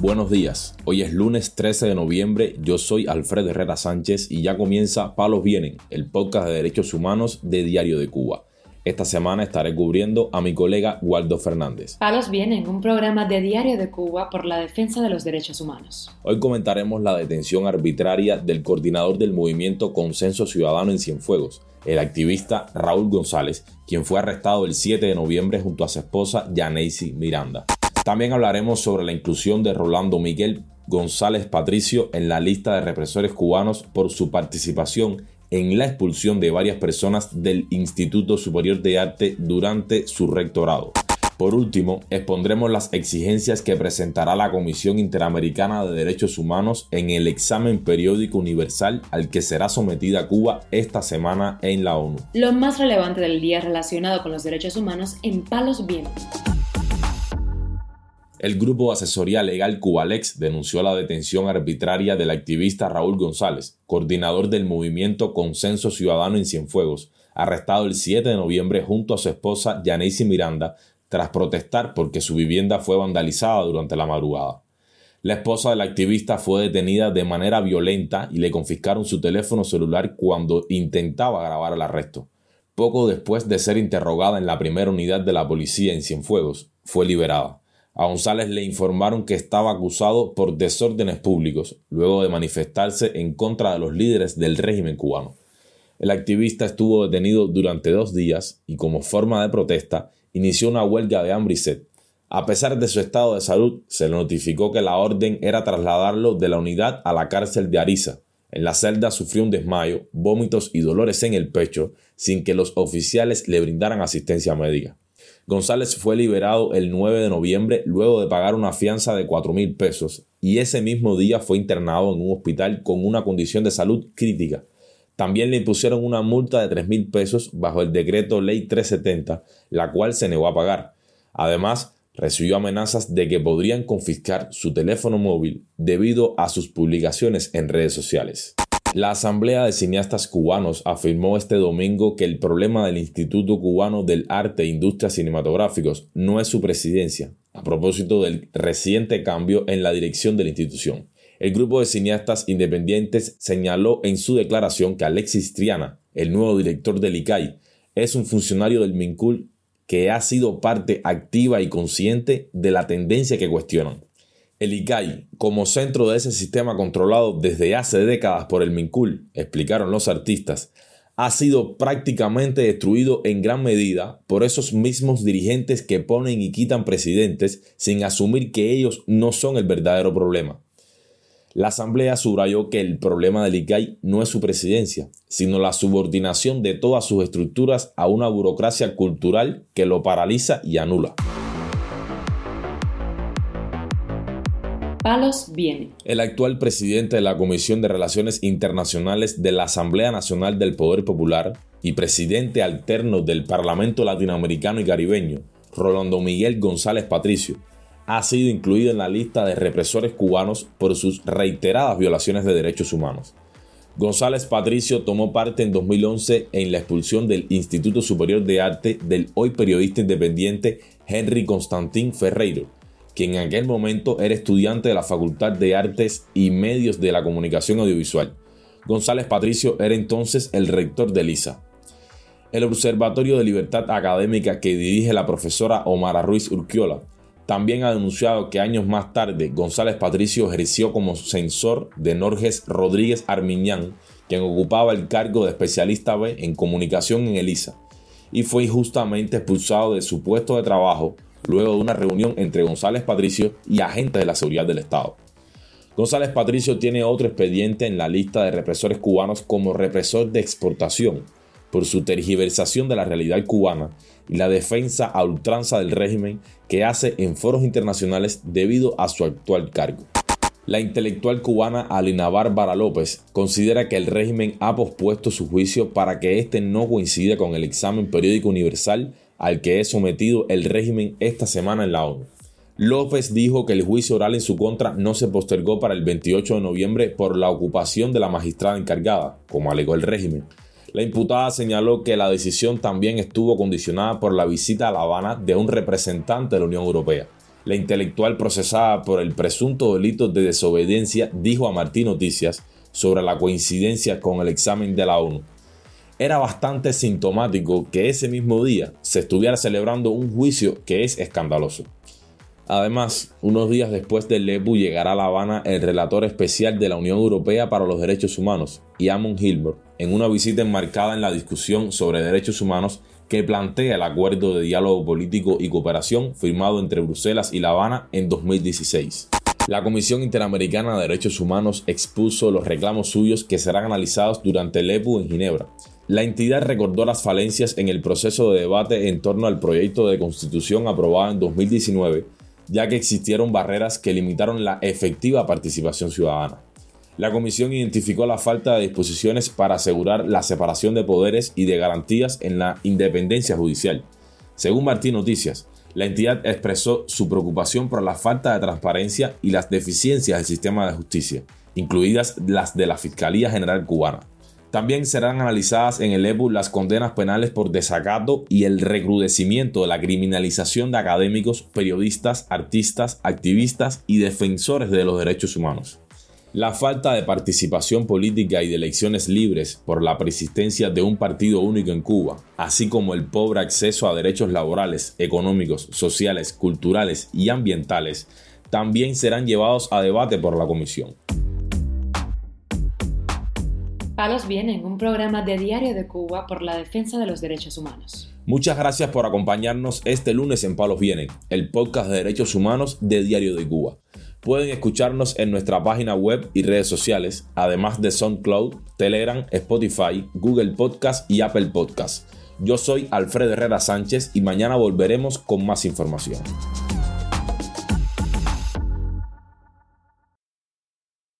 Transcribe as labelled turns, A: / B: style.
A: Buenos días, hoy es lunes 13 de noviembre, yo soy Alfredo Herrera Sánchez y ya comienza Palos Vienen, el podcast de derechos humanos de Diario de Cuba. Esta semana estaré cubriendo a mi colega Waldo Fernández.
B: Palos Vienen, un programa de Diario de Cuba por la defensa de los derechos humanos.
A: Hoy comentaremos la detención arbitraria del coordinador del movimiento Consenso Ciudadano en Cienfuegos, el activista Raúl González, quien fue arrestado el 7 de noviembre junto a su esposa Yaneisi Miranda. También hablaremos sobre la inclusión de Rolando Miguel González Patricio en la lista de represores cubanos por su participación en la expulsión de varias personas del Instituto Superior de Arte durante su rectorado. Por último, expondremos las exigencias que presentará la Comisión Interamericana de Derechos Humanos en el examen periódico universal al que será sometida Cuba esta semana en la ONU.
B: Lo más relevante del día relacionado con los derechos humanos en Palos Vientos.
A: El Grupo de Asesoría Legal Cubalex denunció la detención arbitraria del activista Raúl González, coordinador del movimiento Consenso Ciudadano en Cienfuegos, arrestado el 7 de noviembre junto a su esposa Yaneisi Miranda tras protestar porque su vivienda fue vandalizada durante la madrugada. La esposa del activista fue detenida de manera violenta y le confiscaron su teléfono celular cuando intentaba grabar el arresto. Poco después de ser interrogada en la primera unidad de la policía en Cienfuegos, fue liberada. A González le informaron que estaba acusado por desórdenes públicos, luego de manifestarse en contra de los líderes del régimen cubano. El activista estuvo detenido durante dos días y como forma de protesta inició una huelga de hambre y sed. A pesar de su estado de salud, se le notificó que la orden era trasladarlo de la unidad a la cárcel de Ariza. En la celda sufrió un desmayo, vómitos y dolores en el pecho, sin que los oficiales le brindaran asistencia médica. González fue liberado el 9 de noviembre luego de pagar una fianza de 4 mil pesos y ese mismo día fue internado en un hospital con una condición de salud crítica. También le impusieron una multa de 3 mil pesos bajo el decreto Ley 370, la cual se negó a pagar. Además, recibió amenazas de que podrían confiscar su teléfono móvil debido a sus publicaciones en redes sociales. La Asamblea de Cineastas Cubanos afirmó este domingo que el problema del Instituto Cubano del Arte e Industrias Cinematográficos no es su presidencia, a propósito del reciente cambio en la dirección de la institución. El grupo de cineastas independientes señaló en su declaración que Alexis Triana, el nuevo director del ICAI, es un funcionario del MINCUL que ha sido parte activa y consciente de la tendencia que cuestionan. El ICAI, como centro de ese sistema controlado desde hace décadas por el MINCUL, explicaron los artistas, ha sido prácticamente destruido en gran medida por esos mismos dirigentes que ponen y quitan presidentes sin asumir que ellos no son el verdadero problema. La Asamblea subrayó que el problema del ICAI no es su presidencia, sino la subordinación de todas sus estructuras a una burocracia cultural que lo paraliza y anula.
B: Palos viene.
A: El actual presidente de la Comisión de Relaciones Internacionales de la Asamblea Nacional del Poder Popular y presidente alterno del Parlamento Latinoamericano y Caribeño, Rolando Miguel González Patricio, ha sido incluido en la lista de represores cubanos por sus reiteradas violaciones de derechos humanos. González Patricio tomó parte en 2011 en la expulsión del Instituto Superior de Arte del hoy periodista independiente Henry Constantín Ferreiro, quien en aquel momento era estudiante de la Facultad de Artes y Medios de la Comunicación Audiovisual. González Patricio era entonces el rector de LISA. El Observatorio de Libertad Académica que dirige la profesora Omara Ruiz Urquiola también ha denunciado que años más tarde González Patricio ejerció como censor de Norges Rodríguez Armiñán, quien ocupaba el cargo de especialista B en comunicación en ELISA, y fue injustamente expulsado de su puesto de trabajo luego de una reunión entre González Patricio y agentes de la seguridad del Estado. González Patricio tiene otro expediente en la lista de represores cubanos como represor de exportación por su tergiversación de la realidad cubana y la defensa a ultranza del régimen que hace en foros internacionales debido a su actual cargo. La intelectual cubana Alina Bárbara López considera que el régimen ha pospuesto su juicio para que éste no coincida con el examen periódico universal al que es sometido el régimen esta semana en la ONU. López dijo que el juicio oral en su contra no se postergó para el 28 de noviembre por la ocupación de la magistrada encargada, como alegó el régimen. La imputada señaló que la decisión también estuvo condicionada por la visita a La Habana de un representante de la Unión Europea. la intelectual procesada por el presunto delito de desobediencia dijo a Martín Noticias sobre la coincidencia con el examen de la ONU. Era bastante sintomático que ese mismo día se estuviera celebrando un juicio que es escandaloso. Además, unos días después del LEPU llegará a La Habana el relator especial de la Unión Europea para los Derechos Humanos, Iamon Hilbert, en una visita enmarcada en la discusión sobre derechos humanos que plantea el acuerdo de diálogo político y cooperación firmado entre Bruselas y La Habana en 2016. La Comisión Interamericana de Derechos Humanos expuso los reclamos suyos que serán analizados durante el EPU en Ginebra. La entidad recordó las falencias en el proceso de debate en torno al proyecto de constitución aprobado en 2019 ya que existieron barreras que limitaron la efectiva participación ciudadana. La comisión identificó la falta de disposiciones para asegurar la separación de poderes y de garantías en la independencia judicial. Según Martín Noticias, la entidad expresó su preocupación por la falta de transparencia y las deficiencias del sistema de justicia, incluidas las de la Fiscalía General Cubana. También serán analizadas en el EBU las condenas penales por desacato y el recrudecimiento de la criminalización de académicos, periodistas, artistas, activistas y defensores de los derechos humanos. La falta de participación política y de elecciones libres por la persistencia de un partido único en Cuba, así como el pobre acceso a derechos laborales, económicos, sociales, culturales y ambientales, también serán llevados a debate por la Comisión.
B: Palos Vienen, un programa de Diario de Cuba por la defensa de los derechos humanos.
A: Muchas gracias por acompañarnos este lunes en Palos Vienen, el podcast de derechos humanos de Diario de Cuba. Pueden escucharnos en nuestra página web y redes sociales, además de SoundCloud, Telegram, Spotify, Google Podcast y Apple Podcast. Yo soy Alfredo Herrera Sánchez y mañana volveremos con más información.